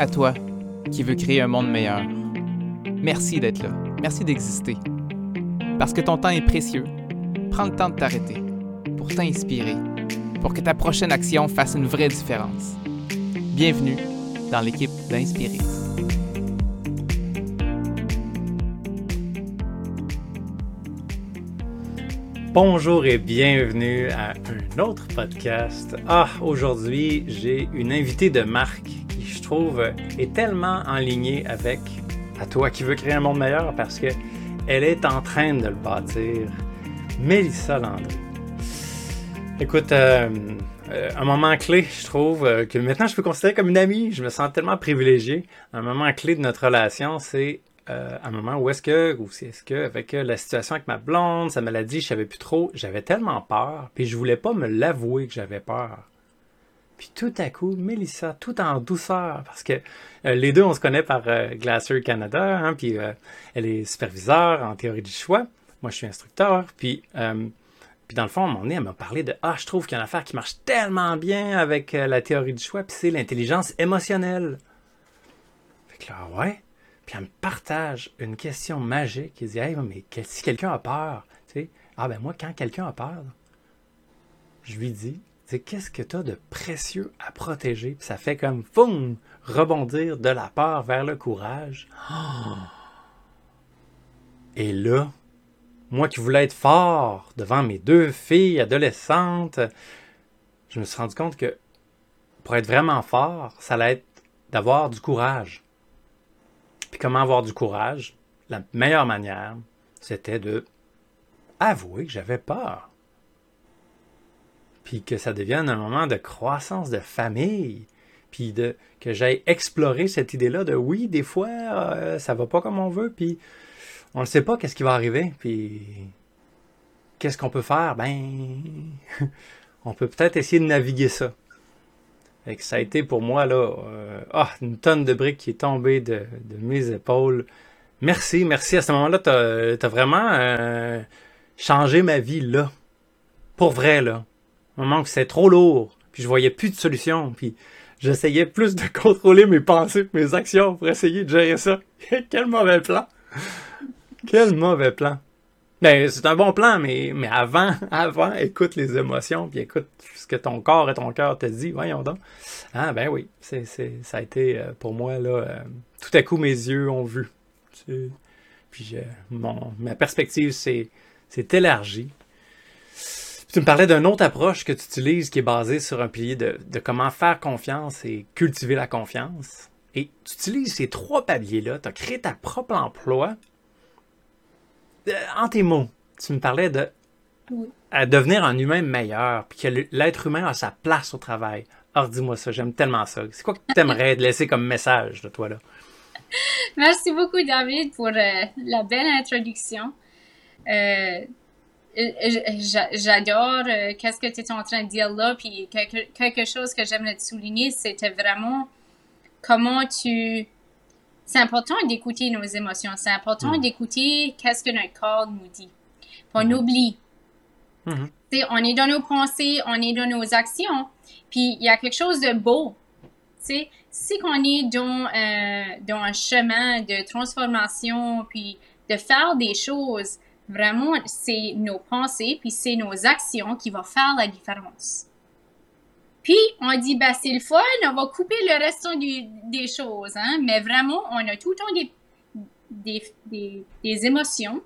À toi, qui veux créer un monde meilleur. Merci d'être là. Merci d'exister. Parce que ton temps est précieux, prends le temps de t'arrêter pour t'inspirer, pour que ta prochaine action fasse une vraie différence. Bienvenue dans l'équipe d'Inspirer. Bonjour et bienvenue à un autre podcast. Ah, aujourd'hui, j'ai une invitée de marque est tellement en ligne avec à toi qui veux créer un monde meilleur parce que elle est en train de le bâtir. Mélissa Landry. Écoute, euh, euh, un moment clé, je trouve, euh, que maintenant je peux considérer comme une amie. Je me sens tellement privilégié. Un moment clé de notre relation, c'est un moment où est-ce que, ou c'est ce que, avec la situation avec ma blonde, sa maladie, je savais plus trop, j'avais tellement peur, puis je voulais pas me l'avouer que j'avais peur. Puis tout à coup, Mélissa, tout en douceur, parce que euh, les deux, on se connaît par euh, Glacier Canada, hein, puis elle est superviseure en théorie du choix. Moi, je suis instructeur, puis, puis dans le fond, à un moment donné, elle m'a parlé de Ah, je trouve qu'il y a une affaire qui marche tellement bien avec la théorie du choix, puis c'est l'intelligence émotionnelle. Fait que là, ouais? Puis elle me partage une question magique. Il dit Hey, mais si quelqu'un a peur, tu sais, ah ben moi, quand quelqu'un a peur, je lui dis Qu'est-ce que tu as de précieux à protéger? Puis ça fait comme boum, rebondir de la peur vers le courage. Et là, moi qui voulais être fort devant mes deux filles adolescentes, je me suis rendu compte que pour être vraiment fort, ça allait être d'avoir du courage. Puis comment avoir du courage? La meilleure manière, c'était de avouer que j'avais peur. Puis que ça devienne un moment de croissance de famille. Puis de, que j'aille explorer cette idée-là de oui, des fois, euh, ça va pas comme on veut. Puis on ne sait pas qu'est-ce qui va arriver. Puis qu'est-ce qu'on peut faire? Ben, on peut peut-être essayer de naviguer ça ça a été pour moi là, euh, ah, une tonne de briques qui est tombée de, mes épaules. Merci, merci. À ce moment-là, tu as, vraiment euh, changé ma vie là. Pour vrai, là. Un moment où c'est trop lourd. Puis je voyais plus de solution. Puis j'essayais plus de contrôler mes pensées mes actions pour essayer de gérer ça. Quel mauvais plan. Quel mauvais plan. Ben, c'est un bon plan, mais, avant, avant, écoute les émotions, puis écoute ce que ton corps et ton cœur te dit. Voyons donc. Ah, ben oui, c'est, ça a été euh, pour moi, là, euh, tout à coup, mes yeux ont vu. Puis ma perspective s'est élargie. Tu me parlais d'une autre approche que tu utilises qui est basée sur un pilier de, de comment faire confiance et cultiver la confiance. Et tu utilises ces trois paliers-là, tu as créé ta propre emploi euh, en tes mots, tu me parlais de devenir un humain meilleur, puis que l'être humain a sa place au travail. Alors dis-moi ça, j'aime tellement ça. C'est quoi que tu aimerais laisser comme message de toi là? Merci beaucoup David pour euh, la belle introduction. Euh, j'adore qu'est-ce que tu es en train de dire là, puis quelque, quelque chose que j'aimerais te souligner, c'était vraiment comment tu c'est important d'écouter nos émotions. C'est important mm. d'écouter qu'est-ce que notre corps nous dit. On mm-hmm. oublie. Mm-hmm. On est dans nos pensées, on est dans nos actions. Puis il y a quelque chose de beau. C'est si qu'on est dans, euh, dans un chemin de transformation, puis de faire des choses, vraiment, c'est nos pensées, puis c'est nos actions qui vont faire la différence. Puis, on dit, ben, c'est le fun, on va couper le restant des choses, hein? mais vraiment, on a tout le temps des, des, émotions,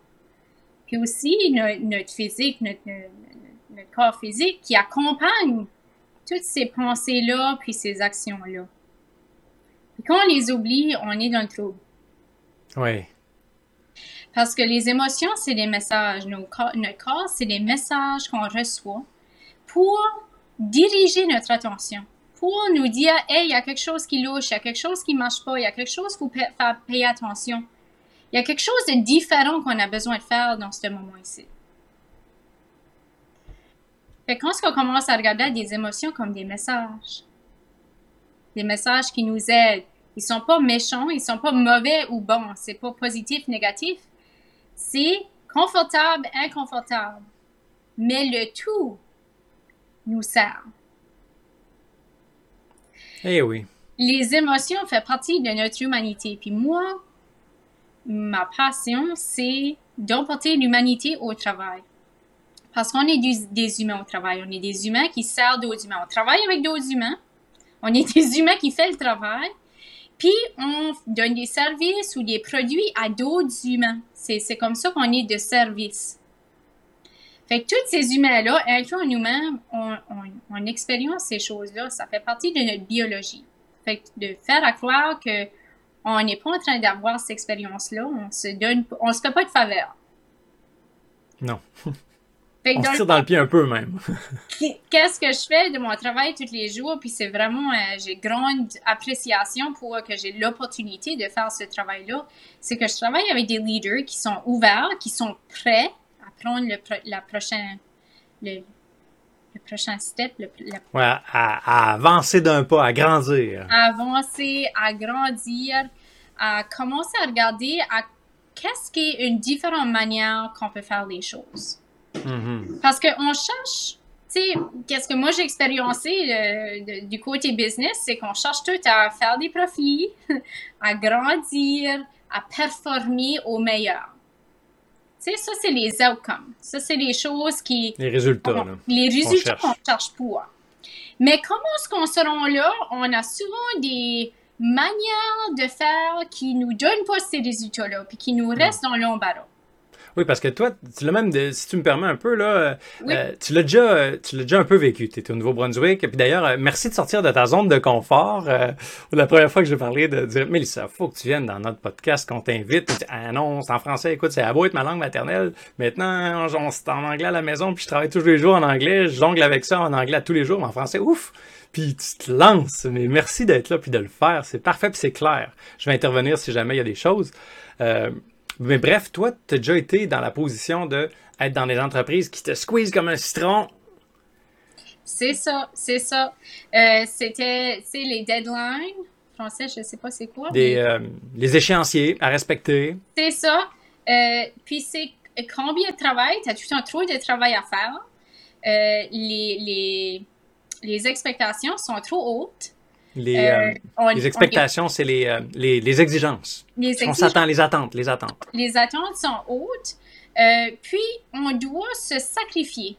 puis aussi notre, physique, notre, corps physique qui accompagne toutes ces pensées-là, puis ces actions-là. Puis quand on les oublie, on est dans le trouble. Oui. Parce que les émotions, c'est des messages. notre corps, c'est des messages qu'on reçoit pour diriger notre attention pour nous dire, hey, il y a quelque chose qui louche, il y a quelque chose qui marche pas, il y a quelque chose qu'il faut faire payer attention. Il y a quelque chose de différent qu'on a besoin de faire dans ce moment ici. Fait quand on commence à regarder des émotions comme des messages, des messages qui nous aident, ils sont pas méchants, ils sont pas mauvais ou bons, c'est pas positif, négatif, c'est confortable, inconfortable. Mais le tout nous sert. Eh oui. les émotions font partie de notre humanité. Puis moi, ma passion, c'est d'emporter l'humanité au travail. Parce qu'on est des, humains au travail. On est des humains qui servent d'autres humains. On travaille avec d'autres humains. On est des humains qui font le travail. Puis on donne des services ou des produits à d'autres humains. C'est comme ça qu'on est de service. Fait que tous ces humains-là, incluant nous-mêmes, on, on, expérience ces choses-là. Ça fait partie de notre biologie. Fait que de faire à croire que on n'est pas en train d'avoir cette expérience-là, on se donne, on se fait pas de faveur. Non. on se tire dans le pied un peu même. Qu'est-ce que je fais de mon travail tous les jours? Puis c'est vraiment, euh, j'ai grande appréciation pour que j'ai l'opportunité de faire ce travail-là. C'est que je travaille avec des leaders qui sont ouverts, qui sont prêts à prendre le, la prochaine, le, prochain step. Le, Ouais, à, avancer d'un pas, à grandir. À avancer, à grandir, à commencer à regarder à qu'est-ce qui est une différente manière qu'on peut faire les choses. Mm-hmm. Parce qu'on cherche, tu sais, qu'est-ce que moi j'ai expériencé du côté business, c'est qu'on cherche tout à faire des profits, à grandir, à performer au meilleur. Tu sais, ça, c'est les outcomes. Ça, c'est les choses qui... Les résultats, là, Les résultats qu'on cherche. pour. Mais comment est-ce qu'on se rend là? On a souvent des manières de faire qui nous donnent pas ces résultats-là, puis qui nous restent dans l'embarras. Oui, parce que toi, tu l'as même, si tu me permets un peu, là, euh, tu l'as déjà, tu l'as déjà un peu vécu. Tu étais au Nouveau-Brunswick. Puis d'ailleurs, euh, merci de sortir de ta zone de confort. Euh, la première fois que j'ai parlé de dire, Mélissa, faut que tu viennes dans notre podcast, qu'on t'invite. Ah non, c'est en français. Écoute, c'est à beau être ma langue maternelle. Maintenant, on, c'est en anglais à la maison, puis je travaille tous les jours en anglais. Je jongle avec ça en anglais tous les jours, mais en français, ouf! puis tu te lances. Mais merci d'être là puis de le faire. C'est parfait puis c'est clair. Je vais intervenir si jamais il y a des choses. Euh, mais bref, toi, tu as déjà été dans la position de être dans des entreprises qui te squeezent comme un citron. C'est ça, c'est ça. Euh, c'était, tu les deadlines. Français, je sais pas c'est quoi. Des, euh, les échéanciers à respecter. C'est ça. Euh, puis c'est combien de travail, tu as tout un trop de travail à faire? les, les, les expectations sont trop hautes. Les, euh, euh, les expectations, c'est les, euh, les, les, exigences. On s'attend, les attentes, les attentes. Les attentes sont hautes. puis, on doit se sacrifier.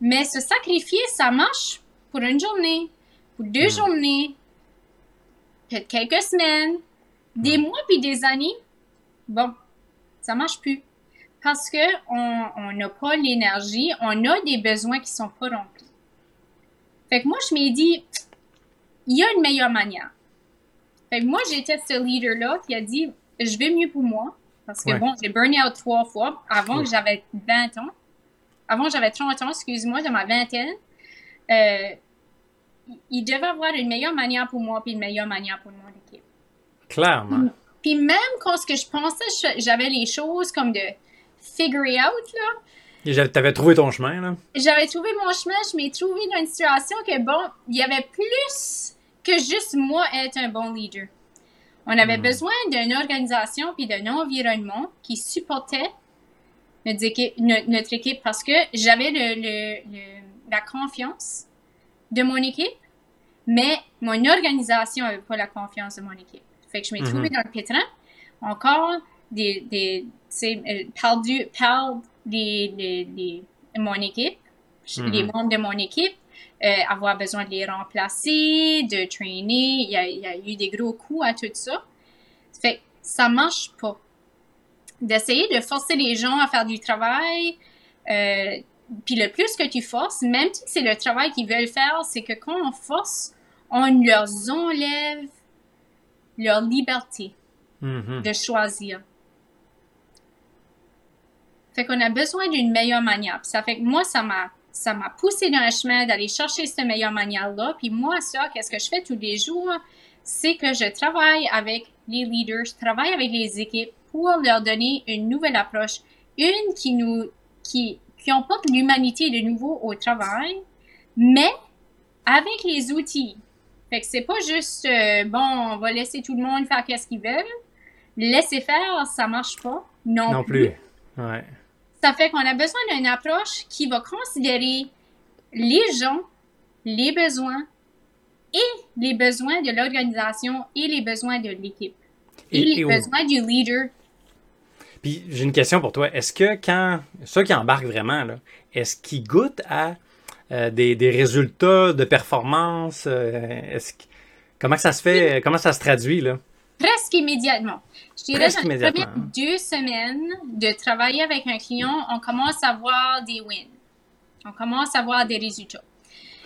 Mais se sacrifier, ça marche pour une journée, pour deux hmm. journées, peut-être quelques semaines, des hmm. mois puis des années. Bon, ça marche plus. Parce qu'on n'a pas l'énergie, on a des besoins qui sont pas remplis. Fait que moi, je m'ai dit, il y a une meilleure manière. Fait que moi, j'étais ce leader-là qui a dit, je vais mieux pour moi. Parce que bon, j'ai burné out trois fois avant que j'avais 20 ans. Avant j'avais 30 ans, excuse-moi, de ma vingtaine. Euh, il devait avoir une meilleure manière pour moi puis une meilleure manière pour mon équipe. Clairement. Puis même quand ce que je pensais, j'avais les choses comme de figure out, là, T'avais trouvé ton chemin, là? J'avais trouvé mon chemin. Je m'ai trouvé dans une situation que, bon, il y avait plus que juste moi être un bon leader. On avait hmm. besoin d'une organisation puis d'un environnement qui supportait notre équipe, notre, équipe parce que j'avais le, la confiance de mon équipe, mais mon organisation n'avait pas la confiance de mon équipe. Fait que je m'ai trouvé hmm. dans le pétrin. Encore des, des euh, perdu, perdu les, mon équipe, les mhm. membres de mon équipe, euh, avoir besoin de les remplacer, de trainer. Il y, a, eu des gros coups à tout ça. Fait ça marche pas. D'essayer de forcer les gens à faire du travail, euh, puis le plus que tu forces, même si c'est le travail qu'ils veulent faire, c'est que quand on force, on leur enlève leur liberté mhm. de choisir. Fait qu'on a besoin d'une meilleure manière. ça fait que moi, ça m'a ça m'a poussé dans le chemin d'aller chercher cette meilleure manière-là. Puis moi, ça, qu'est-ce que je fais tous les jours? C'est que je travaille avec les leaders, je travaille avec les équipes pour leur donner une nouvelle approche, une qui nous, qui, qui emporte l'humanité de nouveau au travail, mais avec les outils. Fait que c'est pas juste, euh, bon, on va laisser tout le monde faire qu'est-ce qu'ils veulent. Laisser faire, ça marche pas. Non, non plus. plus. Ouais. Ça fait qu'on a besoin d'une approche qui va considérer les gens, les besoins, et les besoins de l'organisation et les besoins de l'équipe et, les besoins du leader. Puis j'ai une question pour toi. Est-ce que quand ceux qui embarquent vraiment, est-ce qu'ils goûtent à euh, des, des, résultats de performance? Euh, comment ça se fait? Comment ça se traduit là? Presque immédiatement. Je dirais dans les premières deux semaines de travailler avec un client, on commence à voir des wins. On commence à voir des résultats.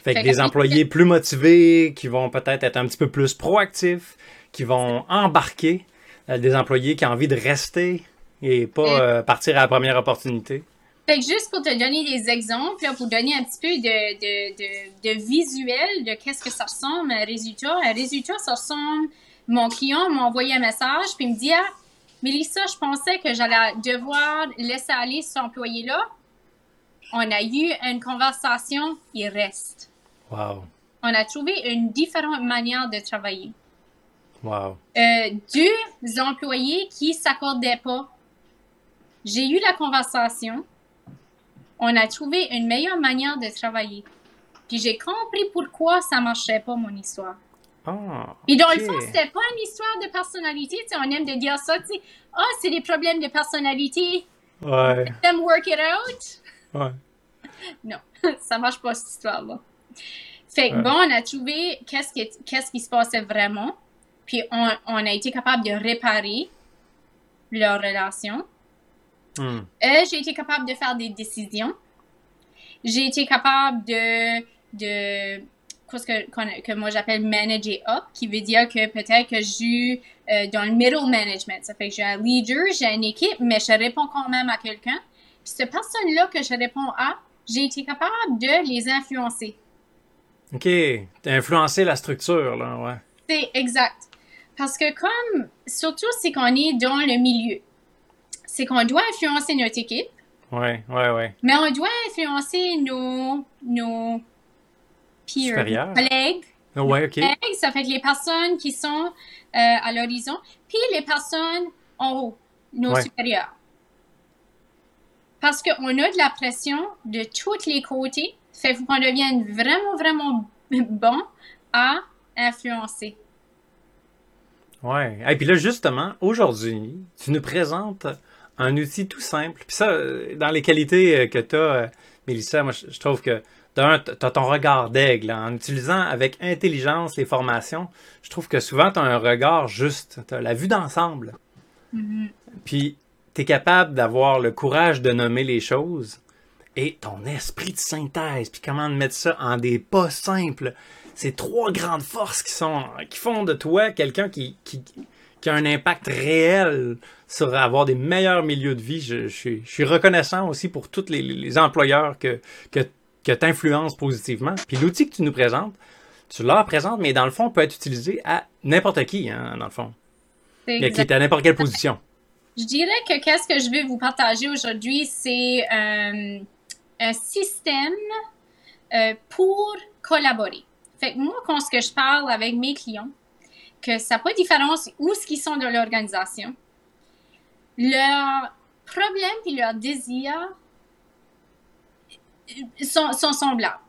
Fait, que des employés plus motivés, qui vont peut-être être un petit peu plus proactifs, qui vont embarquer, euh, des employés qui ont envie de rester et pas euh, partir à la première opportunité. Fait que juste pour te donner des exemples, pour donner un petit peu de, de, de, de visuel de qu'est-ce que ça ressemble un résultat. Un résultat, ça ressemble, mon client m'a envoyé un message, puis il me dit, ah, Mélissa, je pensais que j'allais devoir laisser aller cet employé-là. On a eu une conversation, il reste. Wow. On a trouvé une différente manière de travailler. Wow. Euh, deux employés qui s'accordaient pas. J'ai eu la conversation. On a trouvé une meilleure manière de travailler. Puis j'ai compris pourquoi ça marchait pas, mon histoire. Oh, Et dans le fond, c'était pas une histoire de personnalité. Tu sais, on aime de dire ça. Tu sais, ah, oh, c'est des problèmes de personnalité. Ouais. Let them work it out. Ouais. Non, ça marche pas cette histoire-là. Fait que bon, on a trouvé qu'est-ce qui, qu'est-ce qui se passait vraiment. Puis on, on, a été capable de réparer leur relation. Euh, j'ai été capable de faire des décisions. J'ai été capable de, de que, que moi j'appelle manager up, qui veut dire que peut-être que je suis euh, dans le middle management. Ça fait que j'ai un leader, j'ai une équipe, mais je réponds quand même à quelqu'un. Puis cette personne-là que je réponds à, j'ai été capable de les influencer. OK. T'as influencé la structure, là, ouais. C'est exact. Parce que comme, surtout c'est qu'on est dans le milieu, c'est qu'on doit influencer notre équipe. Ouais, ouais, ouais. Mais on doit influencer nos, nos peers, collègues. Oh, ouais, OK. ça fait que les personnes qui sont euh, à l'horizon, puis les personnes en haut, nos supérieurs. Parce qu'on a de la pression de tous les côtés, fait qu'on devienne vraiment, vraiment bon à influencer. Ouais. Et puis là, justement, aujourd'hui, tu nous présentes un outil tout simple. Puis ça, dans les qualités euh, que tu as, euh, Mélissa, moi, je trouve que tu as, ton regard d'aigle. En utilisant avec intelligence les formations, je trouve que souvent, tu as un regard juste. Tu as la vue d'ensemble. Mm-hmm. Puis, tu es capable d'avoir le courage de nommer les choses et ton esprit de synthèse, puis comment mettre ça en des pas simples. Ces trois grandes forces qui sont qui font de toi quelqu'un qui, qui, qui, a un impact réel sur avoir des meilleurs milieux de vie. Je, je, suis, reconnaissant aussi pour tous les, les employeurs que, que, que tu influences positivement. Puis l'outil que tu nous présentes, tu leur présentes, mais dans le fond, peut être utilisé à n'importe qui, hein, dans le fond. Qui est à n'importe quelle position. Je dirais que qu'est-ce que je vais vous partager aujourd'hui, c'est euh, un système euh, pour collaborer. Fait que moi, quand ce que je parle avec mes clients, que ça n'a pas de différence où ce qu'ils sont dans l'organisation, leurs problèmes et leurs désirs sont, sont semblables.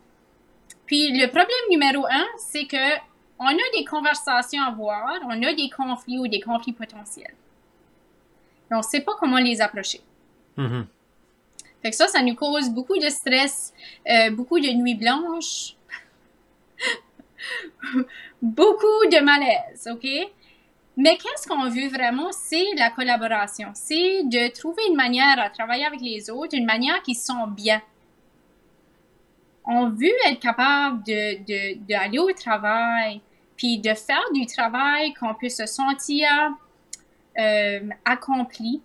Puis le problème numéro un, c'est que on a des conversations à avoir, on a des conflits ou des conflits potentiels. Mais on ne sait pas comment les approcher. Mm-hmm. Fait que ça, ça nous cause beaucoup de stress, euh, beaucoup de nuits blanches, beaucoup de malaise, OK? Mais qu'est-ce qu'on veut vraiment? C'est la collaboration. C'est de trouver une manière à travailler avec les autres, une manière qui sent bien. On veut être capable d'aller de, de, au travail, puis de faire du travail qu'on peut se sentir euh, accompli,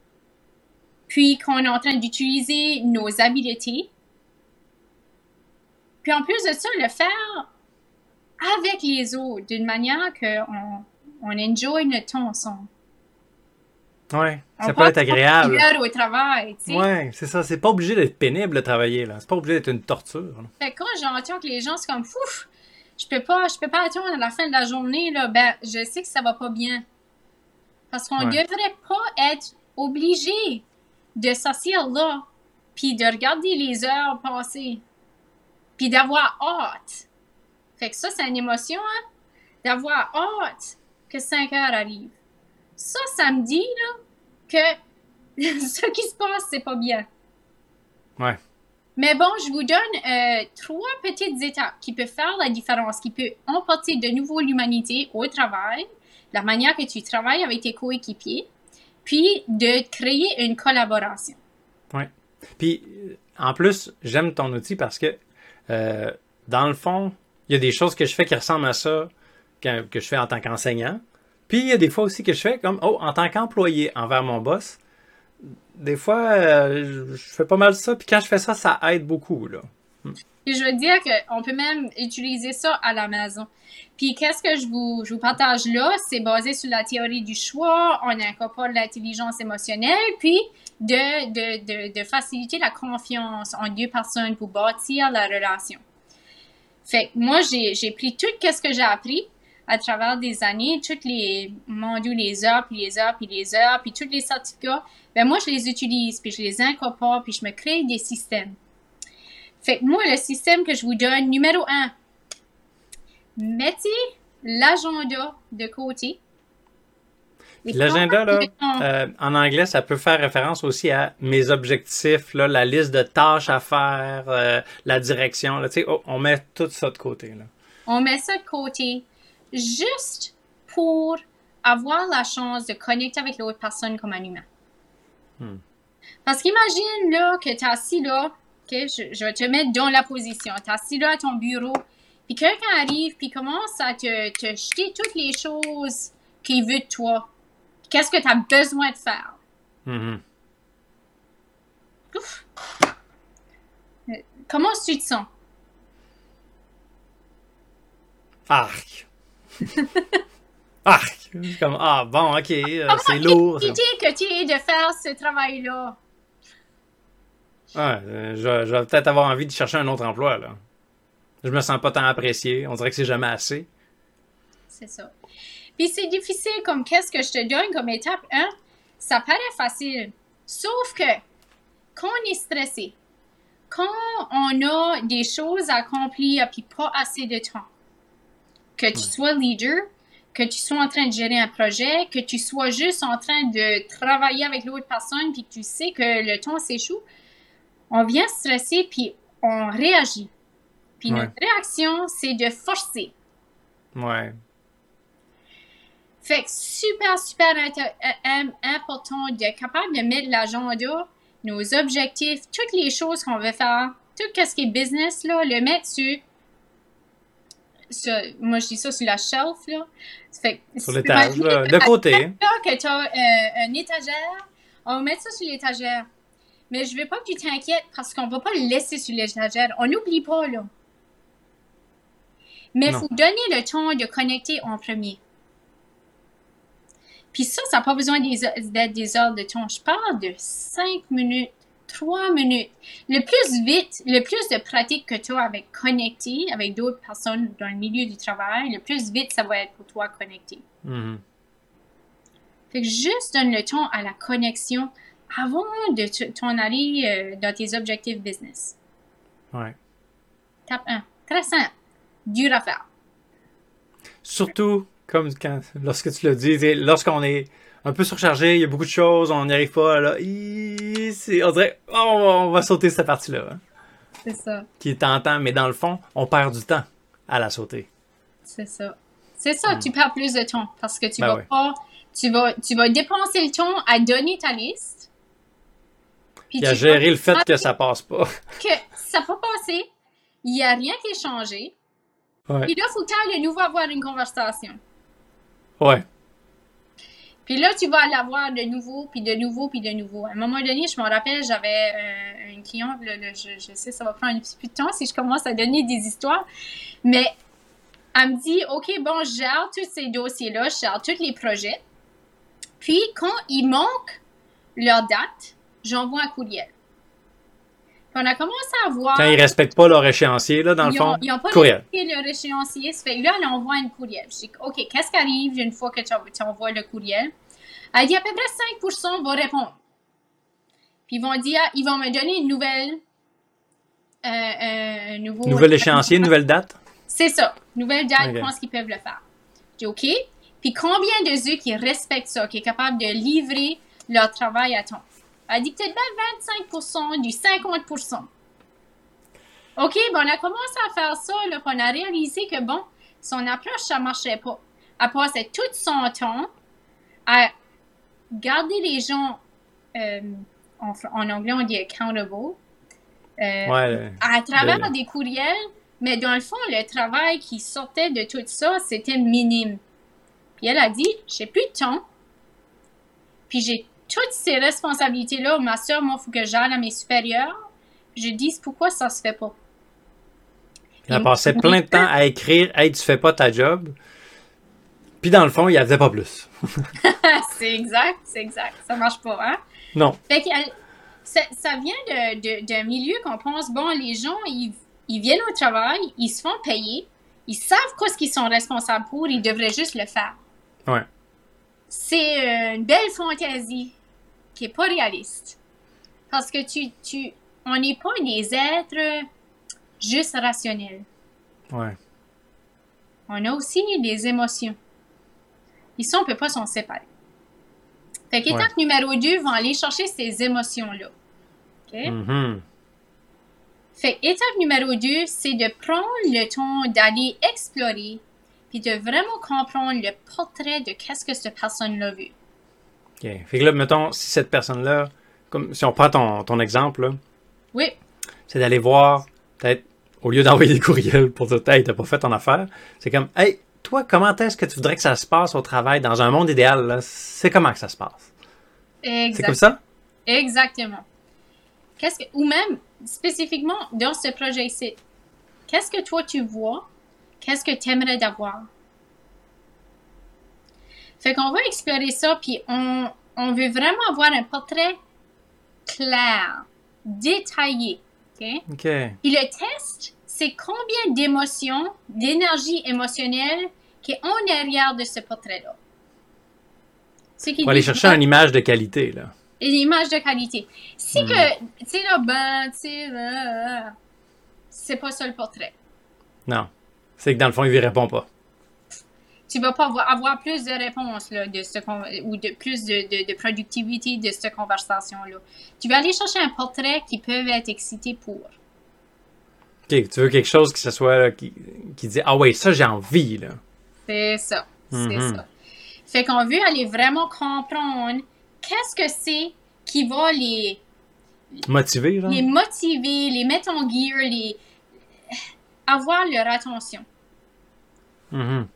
puis qu'on est en train d'utiliser nos habiletés. Puis en plus de ça, le faire avec les autres, d'une manière qu'on on enjoy notre temps ensemble. Ouais, ça peut être agréable. au travail, tu sais. Ouais, c'est ça. C'est pas obligé d'être pénible de travailler, là. C'est pas obligé d'être une torture. Fait que quand j'entends que les gens, c'est comme, fouf, je peux pas, je peux pas attendre à la fin de la journée, là, ben, je sais que ça va pas bien. Parce qu'on devrait pas être obligé de s'asseoir là, puis de regarder les heures passer, puis d'avoir hâte. Fait que ça, c'est une émotion, hein? d'avoir hâte que 5 heures arrive. Ça, ça me dit là, que ce qui se passe, c'est pas bien. Ouais. Mais bon, je vous donne euh, trois petites étapes qui peuvent faire la différence, qui peuvent emporter de nouveau l'humanité au travail, la manière que tu travailles avec tes coéquipiers, puis de créer une collaboration. Oui. Puis, en plus, j'aime ton outil parce que, euh, dans le fond, il y a des choses que je fais qui ressemblent à ça que, que je fais en tant qu'enseignant. Puis, il y a des fois aussi que je fais comme, oh, en tant qu'employé envers mon boss. Des fois, euh, je fais pas mal ça. Puis quand je fais ça, ça aide beaucoup, là. Puis je veux dire qu'on peut même utiliser ça à la maison. Puis qu'est-ce que je vous, je vous partage là? C'est basé sur la théorie du choix. On incorpore l'intelligence émotionnelle, puis de, de, de, de, faciliter la confiance en deux personnes pour bâtir la relation. Fait que moi, j'ai pris tout ce que j'ai appris à travers des années, toutes les modules, les heures, puis les heures, puis les heures, puis tous les certificats. Ben moi, je les utilise, puis je les incorpore, puis je me crée des systèmes. Fait que moi, le système que je vous donne, numéro un, mettez l'agenda de côté. L'agenda, là, euh, en anglais, ça peut faire référence aussi à mes objectifs, là, la liste de tâches à faire, euh, la direction. Là, oh, on met tout ça de côté. Là. On met ça de côté juste pour avoir la chance de connecter avec l'autre personne comme un humain. Hmm. Parce qu'imagine là que tu es assis là, je, vais te mettre dans la position, tu es assis là à ton bureau, puis quelqu'un arrive puis commence à te, te jeter toutes les choses qu'il veut de toi. Qu'est-ce que tu as besoin de faire? Mm-hmm. Euh, comment tu te sens? Arc. Comme, ah, bon, ok, euh, c'est lourd. Comment que tu es de faire ce travail-là? Ouais, euh, je, je, vais peut-être avoir envie de chercher un autre emploi, là. Je me sens pas tant apprécié. On dirait que c'est jamais assez. C'est ça. Puis c'est difficile comme qu'est-ce que je te donne comme étape 1. Ça paraît facile. Sauf que quand on est stressé, quand on a des choses à accomplir et pas assez de temps, que tu sois leader, que tu sois en train de gérer un projet, que tu sois juste en train de travailler avec l'autre personne puis que tu sais que le temps s'échoue, on vient stresser puis on réagit. Puis notre réaction, c'est de forcer. Ouais. Fait que super, super important d'être capable de mettre l'agenda, nos objectifs, toutes les choses qu'on veut faire, tout ce qui est business, là, le mettre sur, moi je dis ça sur la shelf, là. Fait, sur l'étage, de côté. Là, que tu as euh, une étagère, on va mettre ça sur l'étagère. Mais je veux pas que tu t'inquiètes parce qu'on va pas le laisser sur l'étagère. On n'oublie pas, là. Mais il faut donner le temps de connecter en premier. Puis ça, ça n'a pas besoin d'être des heures de temps. Je parle de 5 minutes, 3 minutes. Le plus vite, le plus de pratique que tu as avec connecter avec d'autres personnes dans le milieu du travail, le plus vite ça va être pour toi connecter. Mm-hmm. Fait que juste donne le temps à la connexion avant de t'en aller euh, dans tes objectifs business. Ouais. Tape 1. Très simple. Dur à faire. Surtout comme quand, lorsque tu le dis, lorsqu'on est un peu surchargé, il y a beaucoup de choses, on n'y arrive pas, là, on dirait, oh, on va sauter cette partie-là. Hein. C'est ça. Qui est tentant, mais dans le fond, on perd du temps à la sauter. C'est ça. C'est ça, tu perds plus de temps parce que tu ben vas pas, tu vas, tu vas dépenser le temps à donner ta liste. Puis à gérer le fait que ça passe pas. Que ça peut passer, il n'y a rien qui est changé. Ouais. Puis là, il faut que de nouveau avoir une conversation. Ouais. Puis là, tu vas l'avoir de nouveau, puis de nouveau, puis de nouveau. À un moment donné, je me rappelle, j'avais euh, une cliente, je, sais, ça va prendre un petit peu de temps si je commence à donner des histoires, mais elle me dit, OK, bon, je gère tous ces dossiers-là, je gère tous les projets. Puis, quand il manque leur date, j'envoie un courriel on a commencé à voir. Quand ils ne respectent pas leur échéancier, là, dans le fond. Ils n'ont pas respecté leur échéancier. Ça fait là, elle envoie un courriel. Je dis, OK, qu'est-ce qui arrive une fois que tu, envoies le courriel? Elle dit à peu près 5% vont répondre. Puis ils vont dire, ils vont me donner une nouvelle. Euh, euh, nouveau, nouvelle échéancier, nouvelle date? C'est ça. Nouvelle date, je pense qu'ils peuvent le faire. OK? Puis combien de eux qui respectent ça, qui est capable de livrer leur travail à temps? Elle dit peut-être 25 du 50% OK, bon, on a commencé à faire ça, là, on a réalisé que, bon, son approche, ça marchait pas. Elle passait tout son temps à garder les gens, euh, en, en, anglais, on dit accountable, euh, Ouais, à travers des courriels, mais dans le fond, le travail qui sortait de tout ça, c'était minime. Puis elle a dit, j'ai plus de temps, puis j'ai toutes ces responsabilités-là. Ma soeur, moi, il faut que j'aille à mes supérieurs. Je dis, pourquoi ça se fait pas? Elle passait plein de temps à écrire Hey, tu fais pas ta job. Puis dans le fond, il en faisait pas plus. c'est exact, c'est exact. Ça marche pas, hein? Non. Fait que ça, ça vient d'un milieu qu'on pense, bon, les gens, ils, ils viennent au travail, ils se font payer, ils savent quoi ce qu'ils sont responsables pour, ils devraient juste le faire. Ouais. C'est euh, une belle fantaisie qui est pas réaliste. Parce que tu, tu, on n'est pas des êtres juste rationnels. Ouais. On a aussi des émotions. Et ça, on peut pas s'en séparer. Fait qu'étape numéro 2 va aller chercher ces émotions-là. OK? Mhm. Fait étape numéro 2, c'est de prendre le temps d'aller explorer puis de vraiment comprendre le portrait de qu'est-ce que cette personne-là veut. OK. Fait que là, mettons, si cette personne-là, comme si on prend ton, ton exemple, là, Oui, c'est d'aller voir, peut-être, au lieu d'envoyer des courriels pour dire Hey, t'as pas fait ton affaire, c'est comme Hey, toi, comment est-ce que tu voudrais que ça se passe au travail dans un monde idéal? là? C'est comment que ça se passe? C'est comme ça? exactement. Qu'est-ce que, ou même spécifiquement dans ce projet ici, qu'est-ce que toi tu vois? Qu'est-ce que tu aimerais d'avoir? Fait qu'on va explorer ça, puis on, on veut vraiment avoir un portrait clair, détaillé. OK? OK. Puis le test, c'est combien d'émotions, d'énergie émotionnelle qui est en arrière de ce portrait-là. On va aller chercher une image de qualité, là. une image de qualité. Si Hmm. que, tu sais, là, ben, tu sais, euh, c'est pas ça le portrait. Non. C'est que dans le fond, il ne répond pas. Tu vas pas avoir, avoir plus de réponses, là, de ce con- ou de plus de, de, de productivité de cette conversation-là. Tu vas aller chercher un portrait qui peut être excité pour. OK, tu veux quelque chose qui se soit là, qui, qui dit Ah ouais, ça j'ai envie là. C'est ça. C'est Mhm. ça. Fait qu'on veut aller vraiment comprendre qu'est-ce que c'est qui va les, Motivé, genre? les motiver, les mettre en gear, les avoir leur attention. Mhm.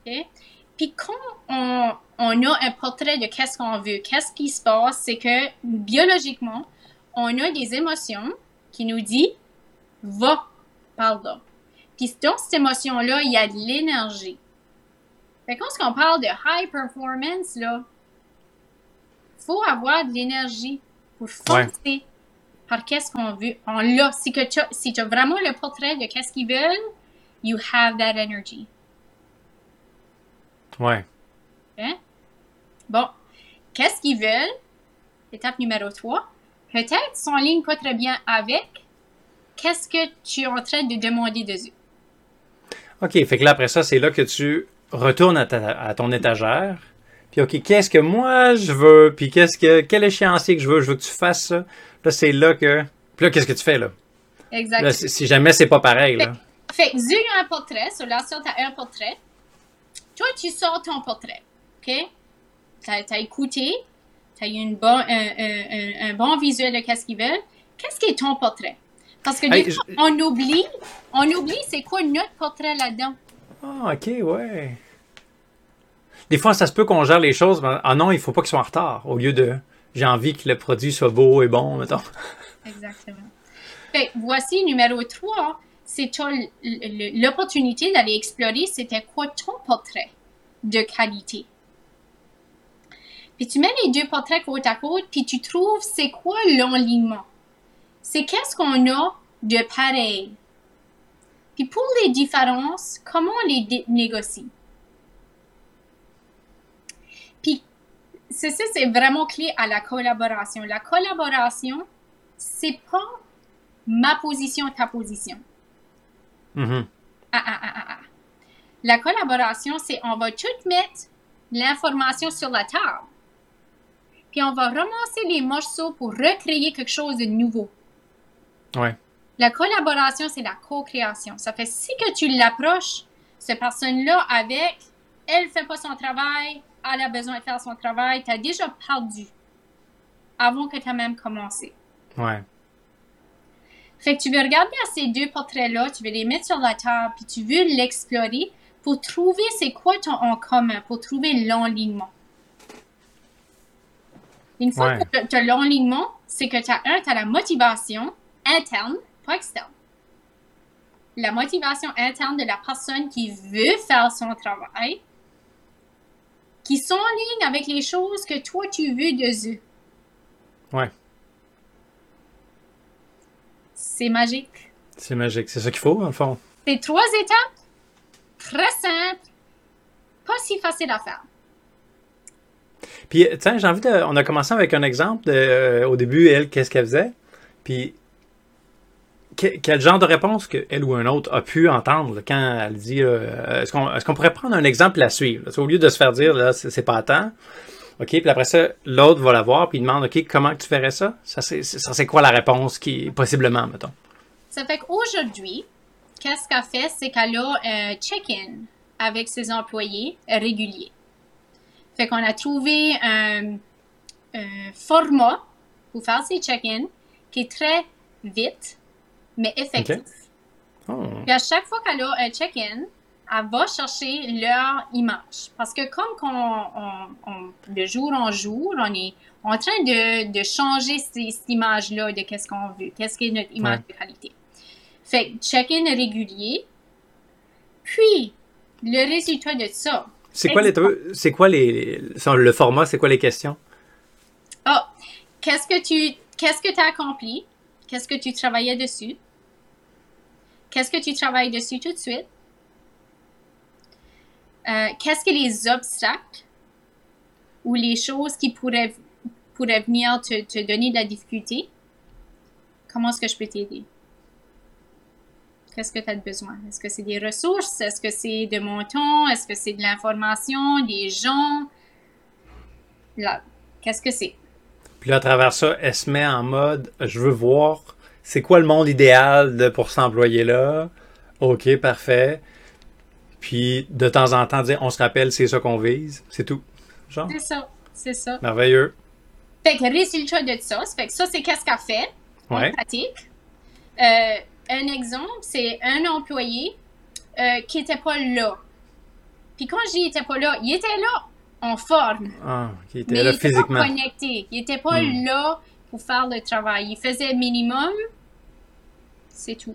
Puis quand on, on a un portrait de qu'est-ce qu'on veut, qu'est-ce qui se passe, c'est que biologiquement, on a des émotions qui nous disent va par là. Puis dans cette émotion-là, il y a de l'énergie. Fait quand on parle de high performance, là, faut avoir de l'énergie pour foncer par qu'est-ce qu'on veut. On l'a. Si tu as, si tu as vraiment le portrait de qu'est-ce qu'ils veulent, you have that energy. Ouais. Hein? Bon, qu'est-ce qu'ils veulent? Étape numéro 3. Peut-être sont en ligne pas très bien avec qu'est-ce que tu es en train de demander de eux. OK, fait que là, après ça, c'est là que tu retournes à, ta- à ton étagère. Puis, OK, qu'est-ce que moi je veux? Puis, qu'est-ce que, quel échéancier que je veux? Je veux que tu fasses ça. Là, c'est là que. Puis là, qu'est-ce que tu fais, là? Exactement. si si jamais c'est pas pareil, là. Fait que Zu a un portrait, sur la sorte, t'as un portrait. Toi, tu sors ton portrait. OK? T'as as écouté, t'as eu une bon, un, un- un- bon visuel de qu'est-ce qu'ils veulent. Qu'est-ce qui est ton portrait? Parce que des Hey, fois, je- on oublie, on oublie c'est quoi notre portrait là-dedans. Ah, OK, ouais. Des fois, ça se peut qu'on gère les choses, mais ah non, il faut pas qu'ils soient en retard. Au lieu de j'ai envie que le produit soit beau et bon, mettons. Exactement. Fait, voici numéro 3. C'est l'opportunité d'aller explorer c'était quoi ton portrait de qualité? Puis tu mets les deux portraits côte à côte, puis tu trouves c'est quoi l'enlignement? C'est qu'est-ce qu'on a de pareil? Puis pour les différences, comment on les négocie. Puis ça, c'est vraiment clé à la collaboration. La collaboration, c'est pas ma position, ta position. Mhm. Ah, ah, ah, ah, ah. La collaboration, c'est on va tout mettre l'information sur la table. Puis on va ramasser les morceaux pour recréer quelque chose de nouveau. Ouais. La collaboration, c'est la co-création. Ça fait si que tu l'approches, cette personne-là, avec, elle fait pas son travail, elle a besoin de faire son travail, tu as déjà perdu avant que tu as même commencé. Ouais. Fait que tu veux regarder à ces deux portraits-là, tu veux les mettre sur la table, puis tu veux l'explorer pour trouver c'est quoi ton en commun, pour trouver l'enlignement. Une fois Ouais. que tu as l'enlignement, c'est que tu as un, tu as la motivation interne, pas externe. La motivation interne de la personne qui veut faire son travail, qui sont en ligne avec les choses que toi tu veux de eux. Ouais. C'est magique. C'est magique. C'est ça qu'il faut, dans le fond. C'est trois étapes, très simples, pas si facile à faire. Puis, tiens, j'ai envie de. On a commencé avec un exemple de, euh, au début, elle, qu'est-ce qu'elle faisait. Puis, que- quel genre de réponse que elle ou un autre a pu entendre là, quand elle dit. euh, est-ce qu'on pourrait prendre un exemple à suivre? Au lieu de se faire dire, là, c'est c'est pas à temps. OK, puis après ça, l'autre va la voir, puis il demande, OK, comment tu ferais ça? Ça, c'est quoi la réponse qui, possiblement, mettons? Ça fait qu'aujourd'hui, qu'est-ce qu'elle fait, c'est qu'elle a un check-in avec ses employés réguliers. Fait qu'on a trouvé un, un format pour faire ces check-in qui est très vite, mais effectif. Oh. Puis à chaque fois qu'elle a un check-in, elle va chercher leur image. Parce que comme qu'on, on- on- de jour en jour, on est en train de, de changer ces- cette image-là de qu'est-ce qu'on veut, qu'est-ce qui est notre image de qualité. Fait que check-in régulier. Puis, le résultat de ça, C'est quoi les c'est quoi les le format, c'est quoi les questions? Ah, qu'est-ce que tu qu'est-ce que tu as accompli? Qu'est-ce que tu travaillais dessus? Qu'est-ce que tu travailles dessus tout de suite? Euh, qu'est-ce que les obstacles ou les choses qui pourraient, pourraient venir te, donner de la difficulté? Comment est-ce que je peux t'aider? Qu'est-ce que tu as besoin? Est-ce que c'est des ressources? Est-ce que c'est de mon temps? Est-ce que c'est de l'information? Des gens? Là, qu'est-ce que c'est? Puis là, à travers ça, elle se met en mode je veux voir c'est quoi le monde idéal pour cet employé-là? OK, parfait. Puis de temps en temps, dire on se rappelle, c'est ça qu'on vise. C'est tout. Genre, C'est ça, c'est ça. merveilleux. Fait que résultat de ça, fait que ça, c'est qu'est-ce qu'elle fait Ouais. pratique. Euh, un exemple, c'est un employé euh, qui était pas là. Puis quand il était pas là, il était là en forme, Ah, qui était mais là il était physiquement. pas connecté. Il était pas Hmm. là pour faire le travail. Il faisait minimum, c'est tout.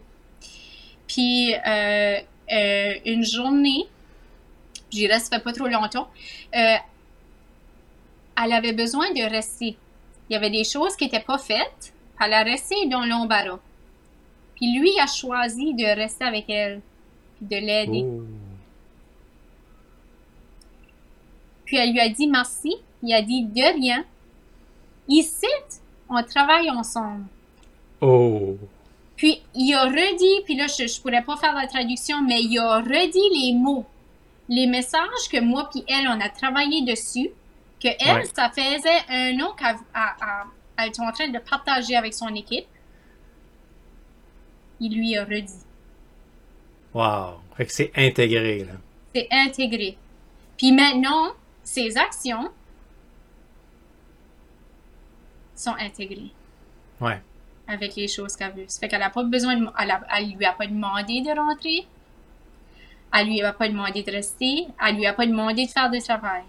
Puis euh, euh, une journée, j'y reste fait pas trop longtemps, euh, elle avait besoin de rester. Il y avait des choses qui n'étaient pas faites, elle a resté dans l'embarras. Puis lui a choisi de rester avec elle, puis de l'aider. Oh. Puis elle lui a dit merci. Il a dit de rien. Ici, on travaille ensemble. Oh. Puis il a redit, puis là je, je pourrais pas faire la traduction, mais il a redit les mots, les messages que moi puis elle on a travaillé dessus, que elle Ouais. ça faisait un an qu'elle elle- elle- elle était en train de partager avec son équipe. Il lui a redit. Wow. Fait que c'est intégré, là. C'est intégré. Puis maintenant, ses actions sont intégrées Ouais. Avec les choses qu'elle veut. Ça fait qu'elle a pas besoin de, elle, a- elle lui a pas demandé de rentrer. Elle lui a pas demandé de rester. Elle lui a pas demandé de faire du travail.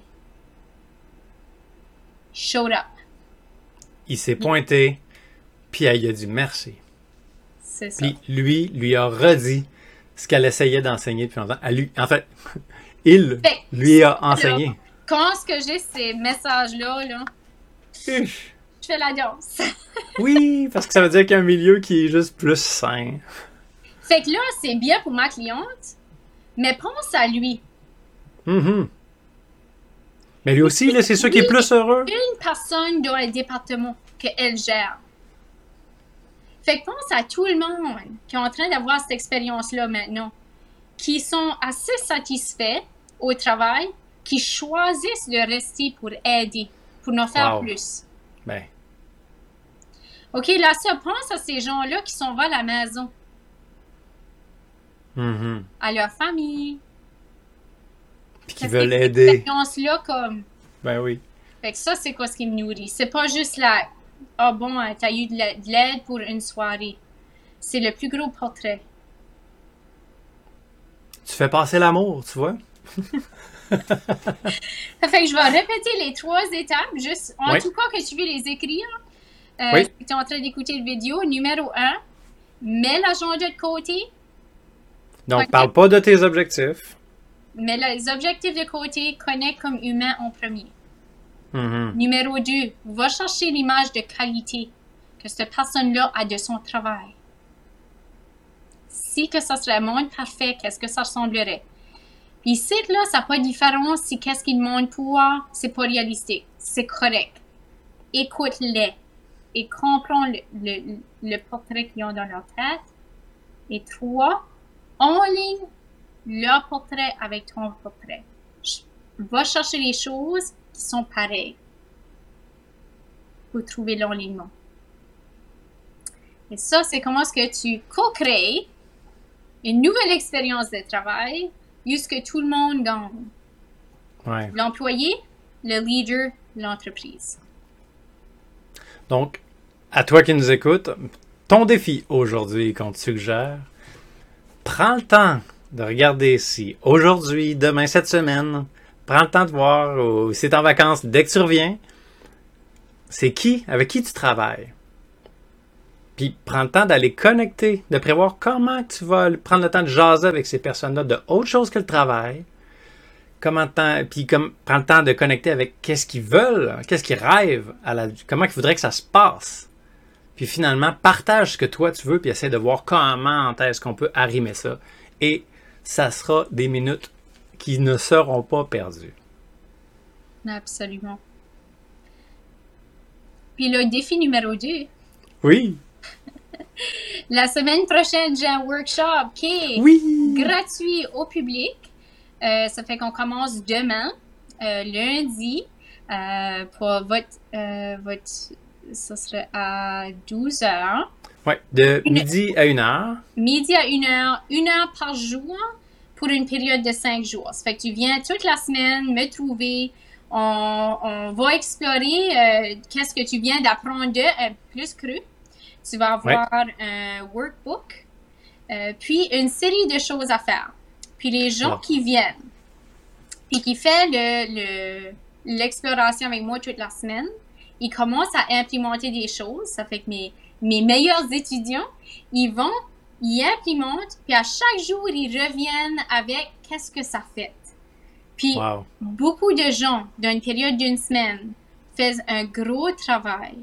Showed up. Il s'est pointé, puis elle lui a dit merci. C'est ça. Puis lui, lui a redit ce qu'elle essayait d'enseigner depuis longtemps. Elle lui, en fait, il Fait- lui a enseigné. Quand ce que j'ai ces messages-là, là, je fais la danse. Oui, parce que ça veut dire qu'il y a un milieu qui est juste plus sain. fait que là, c'est bien pour ma cliente, mais pense à lui. Mhm. Mais lui aussi, là, c'est sûr qu'il est plus heureux. une personne dans le département qu'elle gère. Fait que pense à tout le monde qui est en train d'avoir cette expérience-là maintenant, qui sont assez satisfaits au travail, qui choisissent de rester pour aider, pour nous faire Wow. plus. Ben, OK, là, ça, pense à ces gens-là qui s'en vont à la maison, mhm. à leur famille. Puis qui Cette veulent aider. expérience-là, comme... Ben oui. Fait que ça, c'est quoi ce qui me nourrit? C'est pas juste la... Ah bon, hein, t'as eu de la- de l'aide pour une soirée. C'est le plus gros portrait. Tu fais passer l'amour, tu vois? Ça fait que je vais répéter les trois étapes, juste en tout cas que tu veux les écrire. Euh, Oui. Tu es en train d'écouter le vidéo, numéro un, mets l'agenda de côté, Donc, parle pas de tes objectifs. mets les objectifs de côté, connecte comme humain en premier. Mhm. Numéro 2, va chercher l'image de qualité que cette personne-là a de son travail. Si que ça serait un monde parfait, qu'est-ce que ça ressemblerait? Puis ici, là, ça n'a pas de différence si qu'est-ce qu'ils demandent pour, c'est pas réalistique. C'est correct. Écoute-les et comprends le, le, le portrait qu'ils ont dans leur tête. Et trois, enligne leur portrait avec ton portrait. Va chercher les choses qui sont pareilles pour trouver l'enlignement. Et ça, c'est comment est-ce que tu co-crées une nouvelle expérience de travail jusque tout le monde gagne. Ouais. L'employé, le leader, l'entreprise. Donc, à toi qui nous écoutes, ton défi aujourd'hui qu'on te suggère, prends le temps de regarder si aujourd'hui, demain, cette semaine, prends le temps de voir ou si t'es en vacances, dès que tu reviens, c'est qui, avec qui tu travailles. Puis prends le temps d'aller connecter, de prévoir comment tu vas prendre le temps de jaser avec ces personnes-là de autre chose que le travail. Comment temps, puis comme prends le temps de connecter avec qu'est-ce qu'ils veulent, qu'est-ce qu'ils rêvent, à la, comment ils voudraient que ça se passe. Puis finalement, partage ce que toi tu veux, puis essaie de voir comment est-ce qu'on peut arrimer ça. Et ça sera des minutes qui ne seront pas perdues. Absolument. Puis le défi numéro 2. Oui. La semaine prochaine, j'ai un workshop qui est Oui. gratuit au public. Euh, ça fait qu'on commence demain, euh, lundi, euh, pour votre, votre, ça serait à 12 heures. Ouais. De Une- midi à une heure. Midi à une heure, une heure par jour pour une période de cinq jours. Ça fait que tu viens toute la semaine me trouver. On, on va explorer qu'est-ce que tu viens d'apprendre de plus cru. Tu vas avoir un workbook, puis une série de choses à faire. Puis les gens qui viennent, puis qui font le, le- l'exploration avec moi toute la semaine, ils commencent à implémenter des choses. Ça fait que mes, mes meilleurs étudiants, ils vont, ils implémentent, puis à chaque jour, ils reviennent avec qu'est-ce que ça fait. Puis Wow. beaucoup de gens, dans une période d'une semaine, font un gros travail.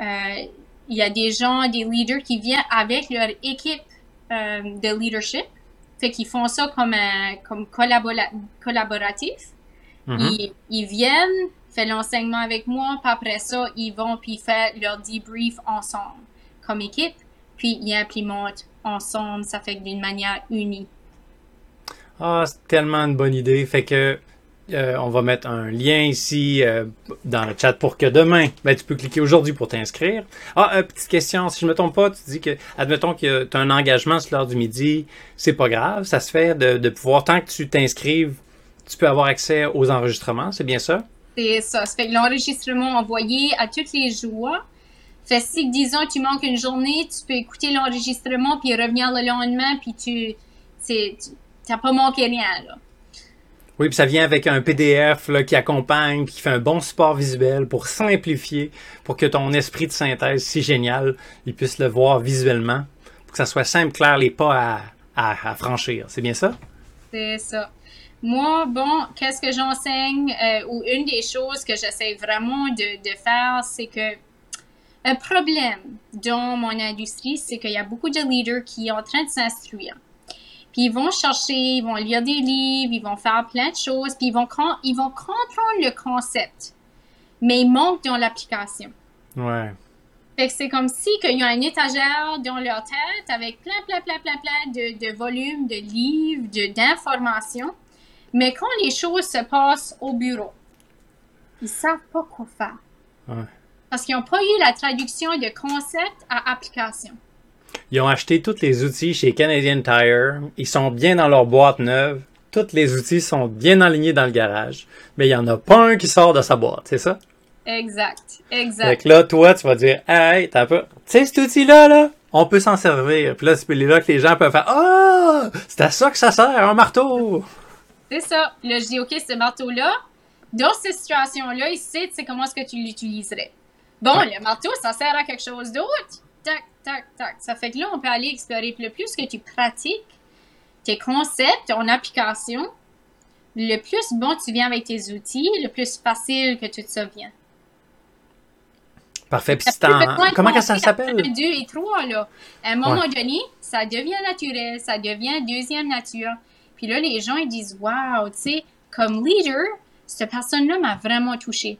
Euh, Il y a des gens, des leaders qui viennent avec leur équipe euh, de leadership. Fait qu'ils font ça comme, un, comme collabora- collaboratif. Mhm. Ils, ils viennent, font l'enseignement avec moi, puis après ça, ils vont puis faire leur debrief ensemble, comme équipe, puis ils implémentent ensemble, ça fait d'une manière unie. Ah, c'est tellement une bonne idée. Fait que euh, on va mettre un lien ici euh, dans le chat pour que demain, ben, tu peux cliquer aujourd'hui pour t'inscrire. Ah, euh, petite question, si je me trompe pas, tu dis que, admettons que tu as un engagement sur l'heure du midi, c'est pas grave, ça se fait de, pouvoir, tant que tu t'inscrives, tu peux avoir accès aux enregistrements, c'est bien ça? C'est ça. Ça fait l'enregistrement envoyé à tous les jours. Fait si, disons, tu manques une journée, tu peux écouter l'enregistrement puis revenir le lendemain puis tu, t'as pas manqué rien, là. Oui, puis ça vient avec un PDF qui accompagne, qui fait un bon support visuel pour simplifier, pour que ton esprit de synthèse si génial, il puisse le voir visuellement, pour que ça soit simple, clair, les pas à franchir. C'est bien ça? C'est ça. Moi, bon, qu'est-ce que j'enseigne euh, ou une des choses que j'essaie vraiment de, de faire, c'est que un problème dans mon industrie, c'est qu'il y a beaucoup de leaders qui sont en train de s'instruire. Puis ils vont chercher, ils vont lire des livres, ils vont faire plein de choses, puis ils vont, ils vont comprendre le concept. Mais ils manquent dans l'application. Ouais. Fait que c'est comme si qu'il y a une étagère dans leur tête avec plein, plein, plein, plein, plein de, de volumes, de livres, de- d'informations. Mais quand les choses se passent au bureau, ils savent pas quoi faire. Ouais. Parce qu'ils n'ont pas eu la traduction de concept à application. Ils ont acheté tous les outils chez Canadian Tire. Ils sont bien dans leur boîte neuve. Tous les outils sont bien alignés dans le garage. Mais il n'y en a pas un qui sort de sa boîte, c'est ça? Exact, Fait exact. que là, toi, tu vas dire, hey, t'as pas. Tu sais, cet outil-là, là, on peut s'en servir. Puis là, c'est là que les gens peuvent faire, ah, c'est à ça que ça sert, un marteau. C'est ça. Là, je dis, OK, ce marteau-là, dans cette situation-là, il sait, tu sais, comment est-ce que tu l'utiliserais. Bon, Ouais. le marteau, ça sert à quelque chose d'autre. Tac, tac, tac. Ça fait que là, on peut aller explorer. Puis le plus que tu pratiques tes concepts en application, le plus bon tu viens avec tes outils, le plus facile que tu te souviens. Parfait. Puis en- Comment que ça s'appelle? un, deux et trois, là. À un moment Ouais. donné, ça devient naturel, ça devient deuxième nature. Puis là, les gens, ils disent, waouh, tu sais, comme leader, cette personne-là m'a vraiment touché.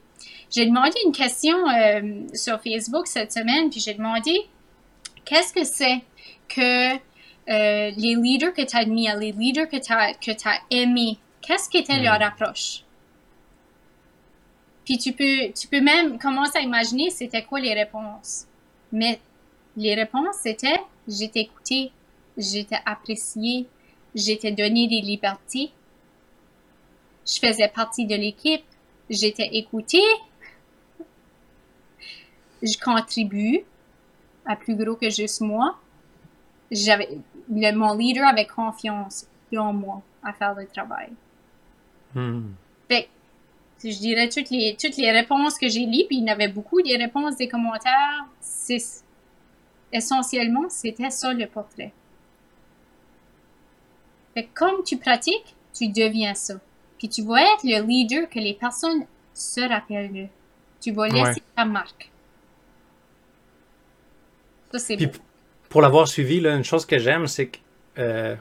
J'ai demandé une question euh, sur Facebook cette semaine, puis j'ai demandé, qu'est-ce que c'est que euh, les leaders que tu admires, les leaders que tu as, que as aimés, qu'est-ce qu'était leur approche? Puis tu peux, tu peux même commencer à imaginer c'était quoi les réponses. Mais les réponses, c'était j'étais écouté, j'étais apprécié, j'étais donné des libertés, je faisais partie de l'équipe, j'étais écouté, je contribue à plus gros que juste moi. J'avais, le, mon leader avait confiance dans moi à faire le travail. Hmm. Fait que, je dirais toutes les, toutes les réponses que j'ai lues, puis il y en avait beaucoup des réponses, des commentaires. C'est, essentiellement, c'était ça le portrait. Fait que comme tu pratiques, tu deviens ça. Puis tu vas être le leader que les personnes se rappellent. Tu vas laisser Ouais. ta marque. Ça, c'est Puis beau. pour l'avoir suivi, là, une chose que j'aime, c'est que euh,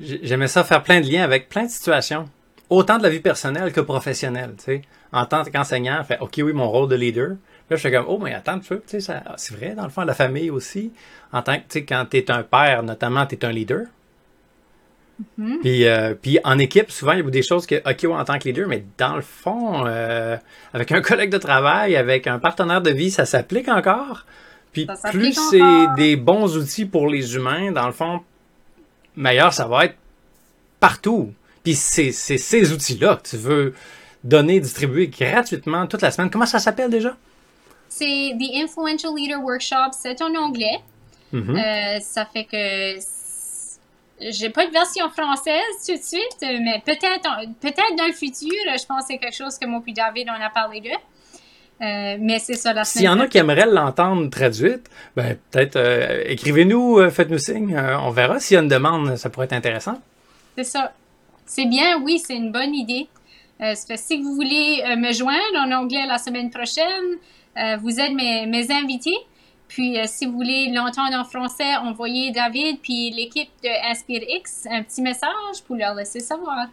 j'ai- j'aimais ça faire plein de liens avec plein de situations. Autant de la vie personnelle que professionnelle, tu sais. En tant qu'enseignant, fait OK, oui, mon rôle de leader. Là, je fais comme, oh, mais attends un peu, tu sais, ça- c'est vrai, dans le fond, la famille aussi. En tant que, tu sais, quand t'es un père, notamment, t'es un leader. Mhm. Puis, euh, puis en équipe, souvent, il y a des choses que, OK, ouais, en tant que leader, mais dans le fond, euh, avec un collègue de travail, avec un partenaire de vie, ça s'applique encore. Puis Ça plus c'est des bons outils pour les humains, dans le fond, meilleur ça va être partout. Puis c'est ces outils-là que tu veux donner, distribuer gratuitement toute la semaine. Comment ça s'appelle déjà? C'est The Influential Leader Workshop, c'est en anglais. Mhm. Euh, ça fait que j'ai pas de version française tout de suite, mais peut-être peut-être dans le futur, je pense que c'est quelque chose que moi puis David on a parlé d'eux. Euh, mais c'est ça la S'il y en a qui aimeraient l'entendre traduite, ben peut-être euh, écrivez-nous, euh, faites-nous signe, on verra. S'il y a une demande, ça pourrait être intéressant. C'est ça. C'est bien, oui, c'est une bonne idée. Fait, si vous voulez me joindre en anglais la semaine prochaine, vous êtes mes, mes invités. Puis, si vous voulez l'entendre en français, envoyez David puis l'équipe de InspireX un petit message pour leur laisser savoir.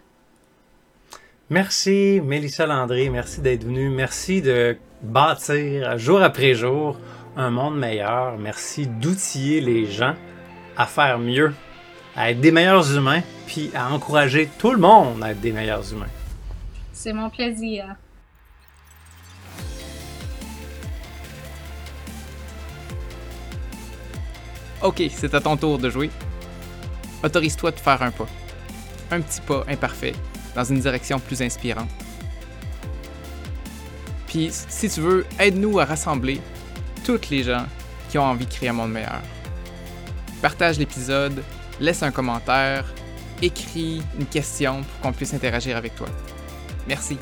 Merci, Mélissa Landry. Merci d'être venue. Merci de bâtir jour après jour un monde meilleur. Merci d'outiller les gens à faire mieux, à être des meilleurs humains, puis à encourager tout le monde à être des meilleurs humains. C'est mon plaisir. Ok, c'est à ton tour de jouer. Autorise-toi de faire un pas. Un petit pas imparfait dans une direction plus inspirante. Puis, si tu veux, aide-nous à rassembler toutes les gens qui ont envie de créer un monde meilleur. Partage l'épisode, laisse un commentaire, écris une question pour qu'on puisse interagir avec toi. Merci.